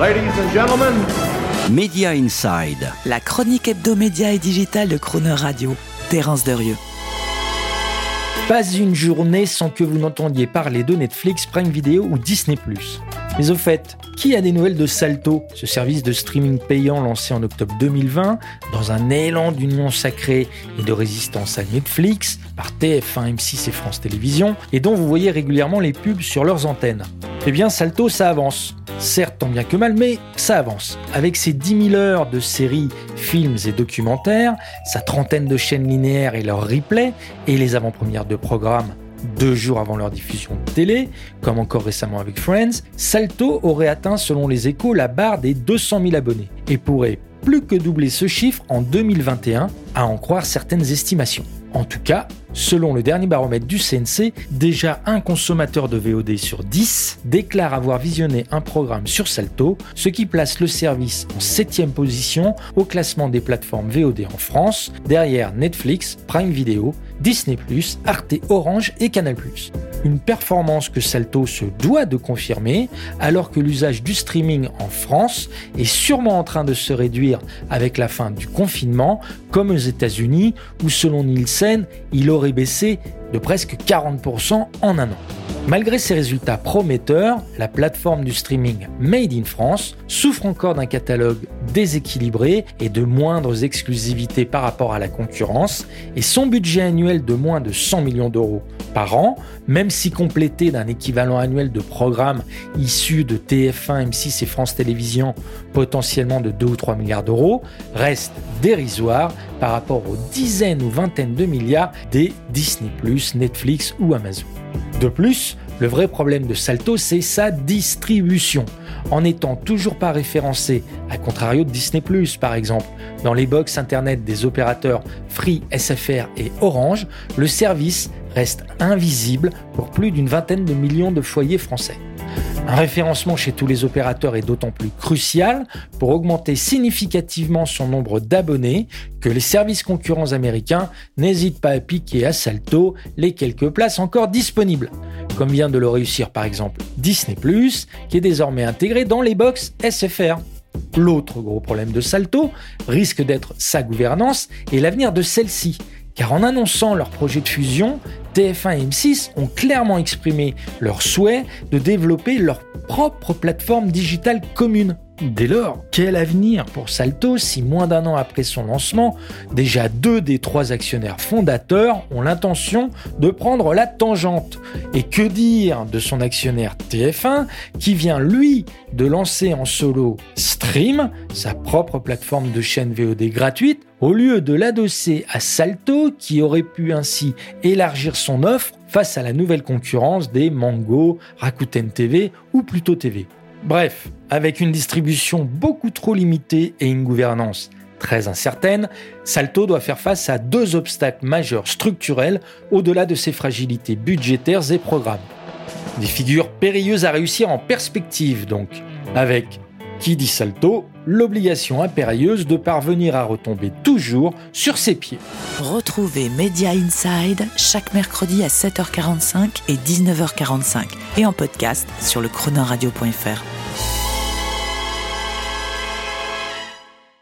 Ladies and gentlemen, Media Inside. La chronique hebdomédia et digitale de Crooner Radio. Terence Derieux. Pas une journée sans que vous n'entendiez parler de Netflix, Prime Video ou Disney+. Mais au fait, qui a des nouvelles de Salto, ce service de streaming payant lancé en octobre 2020 dans un élan d'union sacrée et de résistance à Netflix par TF1, M6 et France Télévisions et dont vous voyez régulièrement les pubs sur leurs antennes? Eh bien, Salto, ça avance. Certes, tant bien que mal, mais ça avance. Avec ses 10 000 heures de séries, films et documentaires, sa trentaine de chaînes linéaires et leurs replays, et les avant-premières de programmes deux jours avant leur diffusion de télé, comme encore récemment avec Friends, Salto aurait atteint selon les échos la barre des 200 000 abonnés et pourrait plus que doubler ce chiffre en 2021, à en croire certaines estimations. En tout cas, selon le dernier baromètre du CNC, déjà un consommateur de VOD sur 10 déclare avoir visionné un programme sur Salto, ce qui place le service en 7 position au classement des plateformes VOD en France, derrière Netflix, Prime Video, Disney+, Arte Orange et Canal+. Une performance que Salto se doit de confirmer, alors que l'usage du streaming en France est sûrement en train de se réduire avec la fin du confinement, comme aux États-Unis, où selon Nielsen, il aurait baissé de presque 40% en un an. Malgré ces résultats prometteurs, la plateforme du streaming Made in France souffre encore d'un catalogue déséquilibré et de moindres exclusivités par rapport à la concurrence, et son budget annuel de moins de 100 millions d'euros par an, même si complété d'un équivalent annuel de programmes issus de TF1, M6 et France Télévisions, potentiellement de 2 ou 3 milliards d'euros, reste dérisoire par rapport aux dizaines ou vingtaines de milliards des Disney ⁇ Netflix ou Amazon. De plus, le vrai problème de Salto, c'est sa distribution. En n'étant toujours pas référencé, à contrario de Disney ⁇ par exemple, dans les box internet des opérateurs Free, SFR et Orange, le service reste invisible pour plus d'une vingtaine de millions de foyers français. Un référencement chez tous les opérateurs est d'autant plus crucial pour augmenter significativement son nombre d'abonnés que les services concurrents américains n'hésitent pas à piquer à Salto les quelques places encore disponibles, comme vient de le réussir par exemple Disney ⁇ qui est désormais intégré dans les box SFR. L'autre gros problème de Salto risque d'être sa gouvernance et l'avenir de celle-ci, car en annonçant leur projet de fusion, TF1 et M6 ont clairement exprimé leur souhait de développer leur propre plateforme digitale commune. Dès lors, quel avenir pour Salto si moins d'un an après son lancement, déjà deux des trois actionnaires fondateurs ont l'intention de prendre la tangente? Et que dire de son actionnaire TF1 qui vient lui de lancer en solo Stream, sa propre plateforme de chaîne VOD gratuite, au lieu de l'adosser à Salto qui aurait pu ainsi élargir son offre face à la nouvelle concurrence des Mango, Rakuten TV ou Pluto TV. Bref, avec une distribution beaucoup trop limitée et une gouvernance très incertaine, Salto doit faire face à deux obstacles majeurs structurels au-delà de ses fragilités budgétaires et programmes. Des figures périlleuses à réussir en perspective donc, avec, qui dit Salto, l'obligation impérieuse de parvenir à retomber toujours sur ses pieds. Retrouvez Media Inside chaque mercredi à 7h45 et 19h45 et en podcast sur le chronoradio.fr.